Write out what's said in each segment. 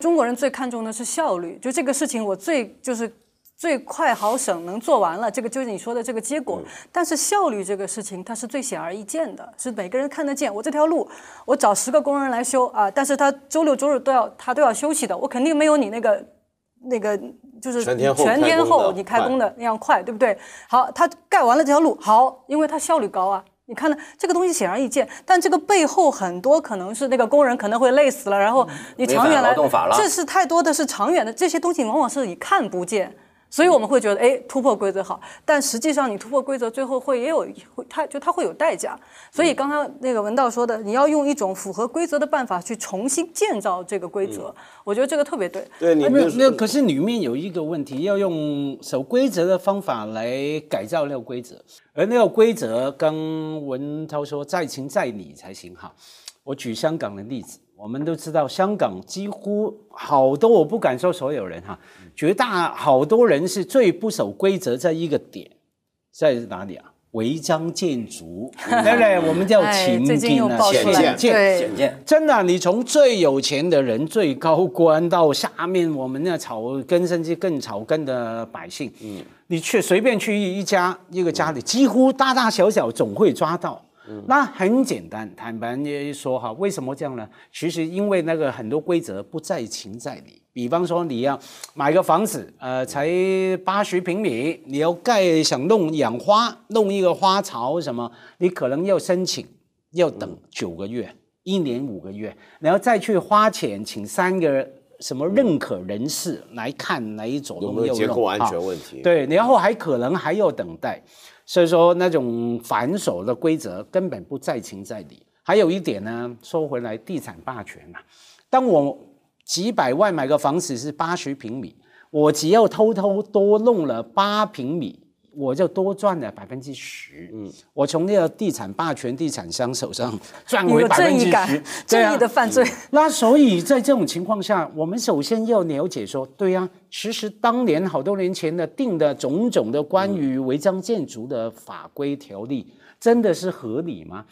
中国人最看重的是效率，就这个事情我最就是最快好省能做完了，这个就是你说的这个结果。但是效率这个事情它是最显而易见的，是每个人看得见。我这条路我找十个工人来修啊，但是他周六周日都要他都要休息的，我肯定没有你那个那个就是全天候全天候开工的你开工的那样快，对不对？好，他盖完了这条路，好，因为他效率高啊。你看呢，这个东西显而易见，但这个背后很多可能是那个工人可能会累死了，然后你长远来这是太多的是长远的这些东西，往往是你看不见。所以我们会觉得，哎，突破规则好，但实际上你突破规则，最后会也有会，它就它会有代价。所以刚刚那个文道说的，你要用一种符合规则的办法去重新建造这个规则，我觉得这个特别对。对你没有没有，可是里面有一个问题，要用守规则的方法来改造那个规则，而那个规则，刚文涛说在情在理才行哈。我举香港的例子，我们都知道，香港几乎好多，我不敢说所有人哈，绝大好多人是最不守规则在一个点，在哪里啊？违章建筑，对不对？我们叫哎情景啊，爆出来，浅见。真的，你从最有钱的人、最高官到下面我们那草根甚至更草根的百姓，嗯，你去随便去一家一个家里，几乎大大小小总会抓到。那很简单，坦白说哈，为什么这样呢？其实因为那个很多规则不在情在理。比方说，你要买个房子，呃，才八十平米，你要盖想弄养花，弄一个花槽什么，你可能要申请，要等九个月。一年五个月，然后再去花钱请三个什么认可人士来看哪一种有没有结构安啊全问题？对，然后还可能还要等待，所以说那种反手的规则根本不在情在理。还有一点呢，说回来，地产霸权嘛，当我几百万买个房子是八十平米，我只要偷偷多弄了八平米，我就多赚了百分之十。嗯，我从那个地产霸权地产商手上 赚回有百分之十正义感，，正义的犯罪。那所以在这种情况下，我们首先要了解说，对呀、其实当年好多年前的定的种种的关于违章建筑的法规条例，真的是合理吗？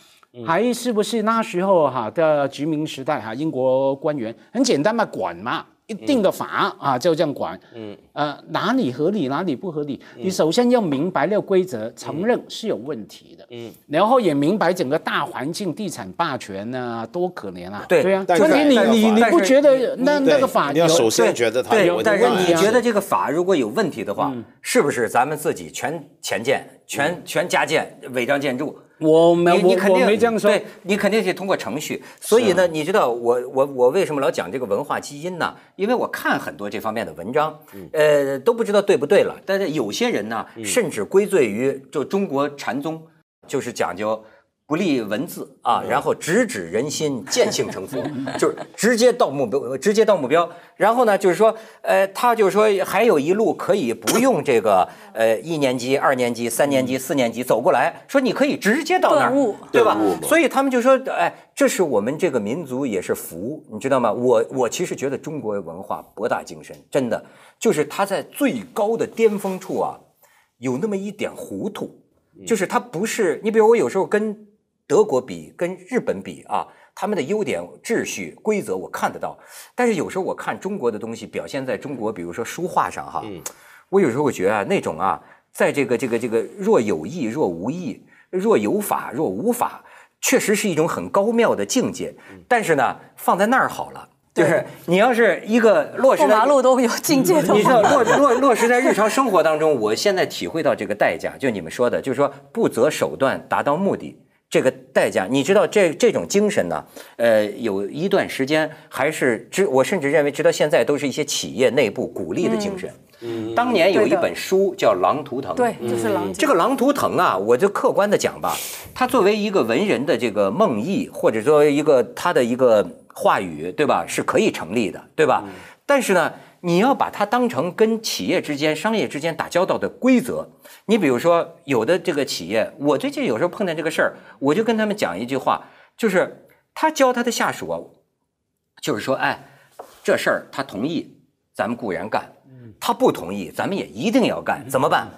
还是不是那时候哈的殖民时代哈，英国官员很简单嘛，管嘛，一定的法啊就这样管。嗯，呃，哪里合理哪里不合理，你首先要明白那个规则，承认是有问题的。嗯，然后也明白整个大环境地产霸权呢多可怜啊。对对啊，但问题你你你不觉得那那个法你要首先觉得它有对，问题。但是你觉得这个法如果有问题的话，是不是咱们自己全前建、全全加建、违章建筑？我没你你肯定没这样说。对你肯定是通过程序。所以呢，你知道我我我为什么老讲这个文化基因呢？因为我看很多这方面的文章，呃，都不知道对不对了。但是有些人呢，甚至归罪于就中国禅宗，就是讲究。不立文字啊，然后直指人心，见性成佛，就是直接到目标，直接到目标。然后呢，就是说，呃，他就是说还有一路可以不用这个呃一年级、二年级、三年级、四年级走过来，说你可以直接到那儿，对吧所以他们就说，哎，这是我们这个民族也是福，你知道吗？我我其实觉得中国文化博大精深，真的。就是它在最高的巅峰处啊，有那么一点糊涂，就是它不是你比如我有时候跟德国比，跟日本比啊，他们的优点、秩序、规则我看得到，但是有时候我看中国的东西表现在中国，比如说书画上哈，我有时候会觉得啊，那种啊，在这个这个这个若有意若无意，若有法若无法，确实是一种很高妙的境界。但是呢，放在那儿好了，就是你要是一个落实马路都有境界的你知道，落落 落实在日常生活当中，我现在体会到这个代价，就你们说的，就是说不择手段达到目的。这个代价，你知道这这种精神呢？呃，有一段时间还是直，我甚至认为直到现在都是一些企业内部鼓励的精神。嗯，当年有一本书叫《狼图腾》，对，就是狼这个狼图腾啊，我就客观的讲吧，它作为一个文人的这个梦呓，或者说一个他的一个话语，对吧，是可以成立的，对吧？但是呢，你要把它当成跟企业之间、商业之间打交道的规则。你比如说，有的这个企业，我最近有时候碰见这个事儿，我就跟他们讲一句话，就是他教他的下属啊，就是说，哎，这事儿他同意，咱们固然干；他不同意，咱们也一定要干。怎么办？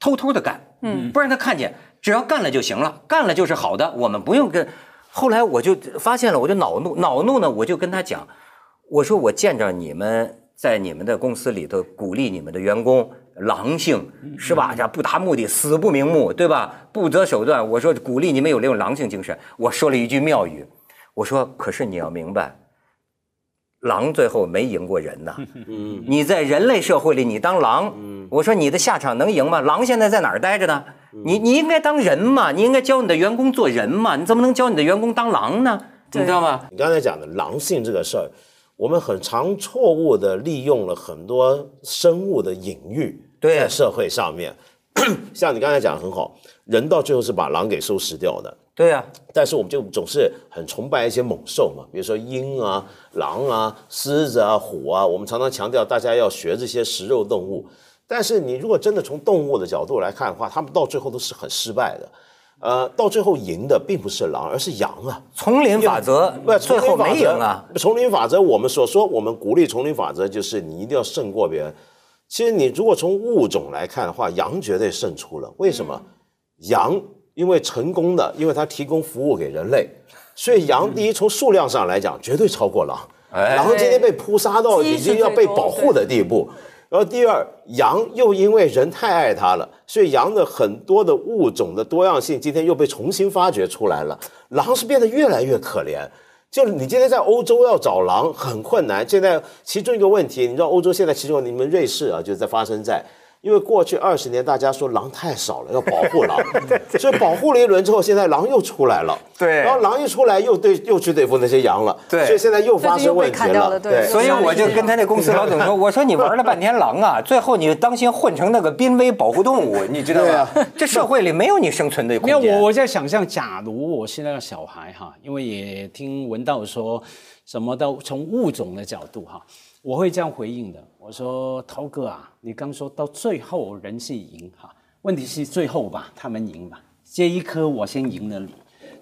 偷偷的干，嗯，不让他看见，只要干了就行了，干了就是好的，我们不用跟。后来我就发现了，我就恼怒，恼怒呢，我就跟他讲，我说我见着你们在你们的公司里头鼓励你们的员工狼性是吧？这不达目的死不瞑目，对吧？不择手段。我说鼓励你们有这种狼性精神。我说了一句妙语，我说可是你要明白，狼最后没赢过人呐。嗯你在人类社会里，你当狼，我说你的下场能赢吗？狼现在在哪儿待着呢？你你应该当人嘛，你应该教你的员工做人嘛，你怎么能教你的员工当狼呢？你知道吗？你刚才讲的狼性这个事儿，我们很常错误的利用了很多生物的隐喻，对在社会上面，像你刚才讲的很好，人到最后是把狼给收拾掉的。对啊、但是我们就总是很崇拜一些猛兽嘛，比如说鹰啊、狼啊、狮子啊、虎啊，我们常常强调大家要学这些食肉动物。但是你如果真的从动物的角度来看的话，他们到最后都是很失败的。呃，到最后赢的并不是狼，而是羊啊。丛林法则不，最后没赢啊。。丛林法则，我们所说，我们鼓励丛林法则，就是你一定要胜过别人。其实你如果从物种来看的话，羊绝对胜出了。为什么？羊因为成功的，因为它提供服务给人类，所以羊第一从数量上来讲，绝对超过狼。哎狼今天被扑杀到已经要被保护的地步。然后第二，羊又因为人太爱它了，所以羊的很多的物种的多样性今天又被重新发掘出来了。狼是变得越来越可怜。就是你今天在欧洲要找狼很困难。现在其中一个问题，你知道欧洲现在其中你们瑞士啊，就是在发生在。因为过去二十年，大家说狼太少了，要保护狼，所以保护了一轮之后，现在狼又出来了。对然后狼一出来，又对又去对付那些羊了。对所以现在又发生问题了对所以我就跟他那公司老总说：“我说你玩了半天狼啊，最后你当心混成那个濒危保护动物，你知道吗？这社会里没有你生存的没有，空间。我我在想象，假如我是那个小孩哈，因为也听闻道说，什么都从物种的角度哈，我会这样回应的。我说涛哥啊，你刚说到最后人是赢哈，问题是最后吧，他们赢吧，这一颗我先赢了你，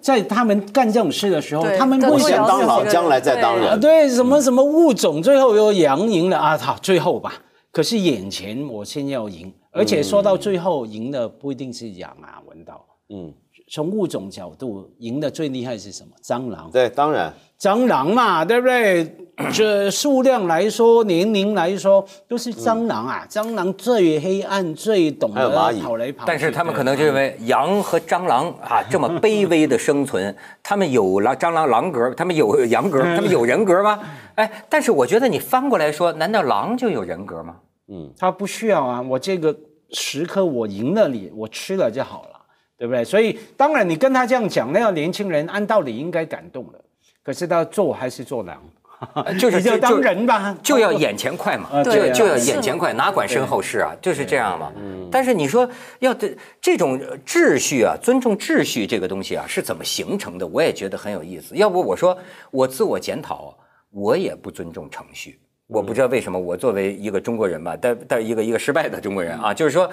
在他们干这种事的时候，他们不想先当老，将来再当人。对，什么什么物种，最后又羊赢了啊，好，最后吧。可是眼前我先要赢，而且说到最后赢的不一定是羊啊，文道。嗯，从物种角度，赢的最厉害是什么？蟑螂。对，当然，蟑螂嘛，对不对？这数量来说，年龄来说，都是蟑螂啊。蟑螂最黑暗，最懂得跑来跑去。但是他们可能就认为羊和蟑螂啊这么卑微的生存，他们有狼蟑螂狼格，他们有羊格，他们有人格吗？哎，但是我觉得你翻过来说，难道狼就有人格吗？嗯他不需要啊，我这个时刻我赢了你，我吃了就好了，对不对？所以当然你跟他这样讲，那个年轻人按道理应该感动的，可是他做还是做狼，就是你就当人吧，就要眼前快嘛，就就要眼前快，哪管身后事啊，就是这样嘛。但是你说要这这种秩序啊，尊重秩序这个东西啊，是怎么形成的？我也觉得很有意思。要不我说我自我检讨，我也不尊重程序。我不知道为什么，我作为一个中国人吧，但但一个一个失败的中国人啊，就是说，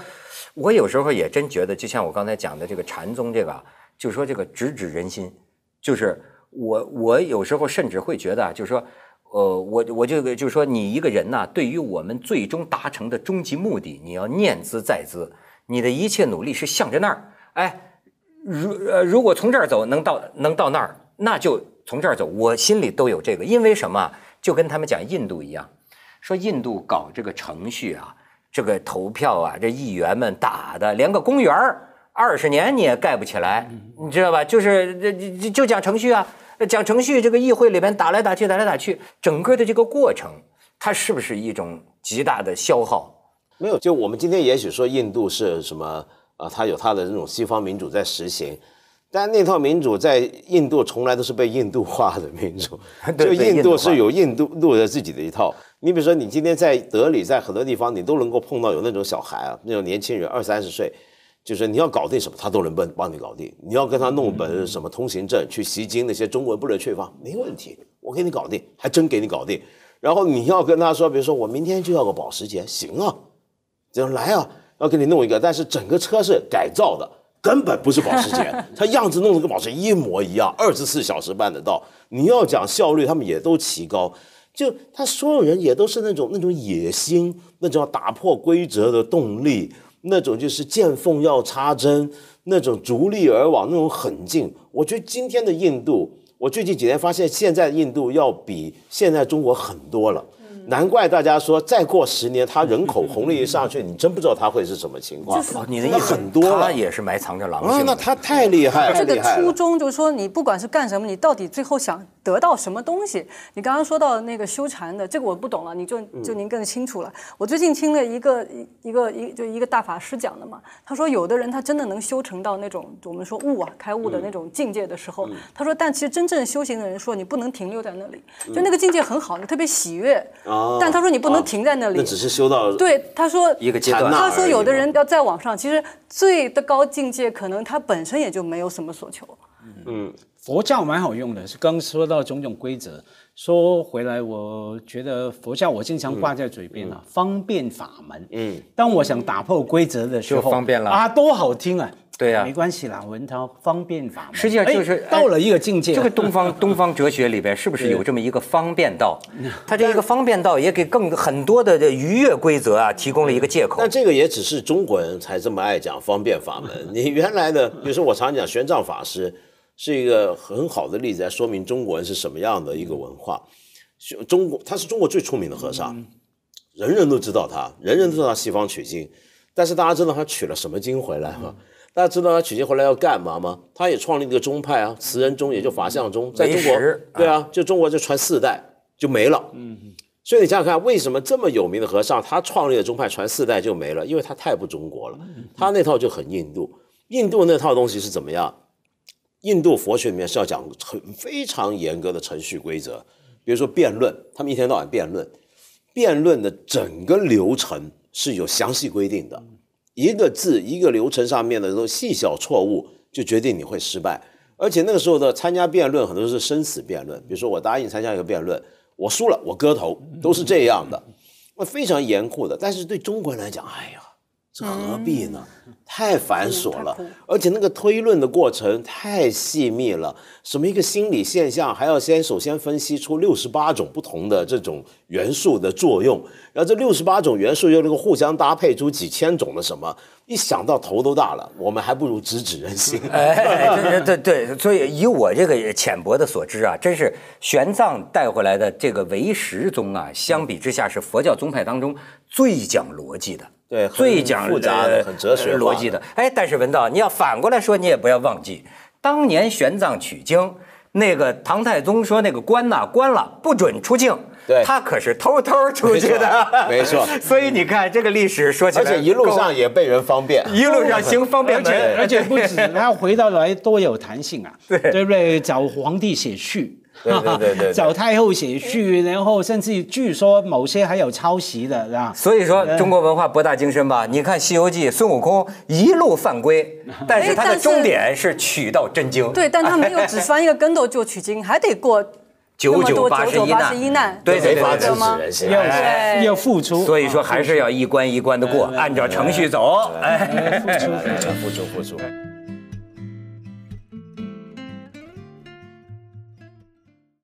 我有时候也真觉得，就像我刚才讲的这个禅宗这个，就说这个直指人心，就是我我有时候甚至会觉得，就是说，呃，我我这个就是说，你一个人呐、对于我们最终达成的终极目的，你要念兹在兹，你的一切努力是向着那儿。哎，如呃，如果从这儿走能到能到那儿，那就从这儿走。我心里都有这个，因为什么？就跟他们讲印度一样，说印度搞这个程序啊，这个投票啊，这议员们打的，连个公园儿二十年你也盖不起来，你知道吧？就是这就就讲程序啊，讲程序，这个议会里边打来打去，打来打去，整个的这个过程，它是不是一种极大的消耗？没有。就我们今天也许说印度是什么啊，它有它的这种西方民主在实行。但那套民主在印度从来都是被印度化的民主，就印度是有印度路的自己的一套。你比如说，你今天在德里，在很多地方，你都能够碰到有那种小孩啊，那种年轻人二三十岁，就是你要搞定什么，他都能帮帮你搞定。你要跟他弄本什么通行证去袭击那些中文不能去方，没问题，我给你搞定，还真给你搞定。然后你要跟他说，比如说我明天就要个保时捷，行啊，这样来啊，要给你弄一个，但是整个车是改造的，根本不是保时捷，它样子弄得跟保时捷一模一样，二十四小时办得到。你要讲效率，他们也都奇高。就他所有人也都是那种那种野心，那种要打破规则的动力，那种就是见缝要插针，那种逐利而往，那种狠劲。我觉得今天的印度，我最近几年发现，现在的印度要比现在中国很多了。难怪大家说，再过十年，他人口红利一上去，你真不知道他会是什么情况。哦，你的意思很多了他也是埋藏着狼啊，性的。那他太厉害了，这个初衷就是说，你不管是干什么，你到底最后想得到什么东西？你刚刚说到那个修禅的，这个我不懂了，你就就您更清楚了。我最近听了一个一一个一就一个大法师讲的嘛，他说有的人他真的能修成到那种我们说悟啊开悟的那种境界的时候，他说但其实真正修行的人说你不能停留在那里，就那个境界很好，你特别喜悦，哦但他说你不能停在那里。那只是修到对，他说一个阶段他说有的人要再往上，其实最的高境界可能他本身也就没有什么所求。嗯佛教蛮好用的，是刚说到种种规则。说回来，我觉得佛教我经常挂在嘴边啊，方便法门。嗯，当我想打破规则的时候，就方便了啊，多好听啊！对呀没关系啦，文韬方便法门，实际上就是哎到了一个境界。这个东方 东方哲学里边是不是有这么一个方便道？它这一个方便道也给更很多的这逾越规则啊提供了一个借口但。这个也只是中国人才这么爱讲方便法门。你原来的，比如说我常讲玄奘法师是一个很好的例子，来说明中国人是什么样的一个文化。中国他是中国最出名的和尚，人人都知道他，人人都知道他西方取经，但是大家知道他取了什么经回来吗？大家知道他取经回来要干嘛吗？他也创立了一个宗派啊，慈人宗，也就法相宗，在中国，对啊，就中国就传四代就没了。嗯所以你想想看，为什么这么有名的和尚，他创立的宗派传四代就没了？因为他太不中国了，他那套就很印度。印度那套东西是怎么样？印度佛学里面是要讲很非常严格的程序规则，比如说辩论，他们一天到晚辩论，辩论的整个流程是有详细规定的，一个字一个流程上面的这种细小错误就决定你会失败。而且那个时候的参加辩论很多是生死辩论，比如说我答应参加一个辩论，我输了我割头，都是这样的，那非常严酷的。但是对中国人来讲，哎呀，这何必呢？太繁琐了而且那个推论的过程太细密了。什么一个心理现象，还要先首先分析出六十八种不同的这种元素的作用，然后这六十八种元素又能够互相搭配出几千种的什么，一想到头都大了。我们还不如直指人心。哎，对对对对，所以以我这个浅薄的所知啊，真是玄奘带回来的这个唯识宗啊，相比之下是佛教宗派当中最讲逻辑的。对最讲复杂的呃很哲学逻辑的。哎，但是文道，你要反过来说，你也不要忘记，当年玄奘取经，那个唐太宗说那个关呐、关了，不准出境。对他可是偷偷出去的，没错没 错所以你看这个历史说起来，而且一路上也被人方便。一路上行方便而且门，而且不止，他回到来多有弹性啊，对对不对？找皇帝写序。对对对找 太后写序，然后甚至据说某些还有抄袭的，是吧？所以说中国文化博大精深吧？你看《西游记》，孙悟空一路犯规，但是他的终点是取到真经。对，但他没有 只翻一个跟头就取经，还得过九九八十一难对对对。要要付出，所以说还是要一关一关的过，按照程序走。哎。付出付出。付出付出。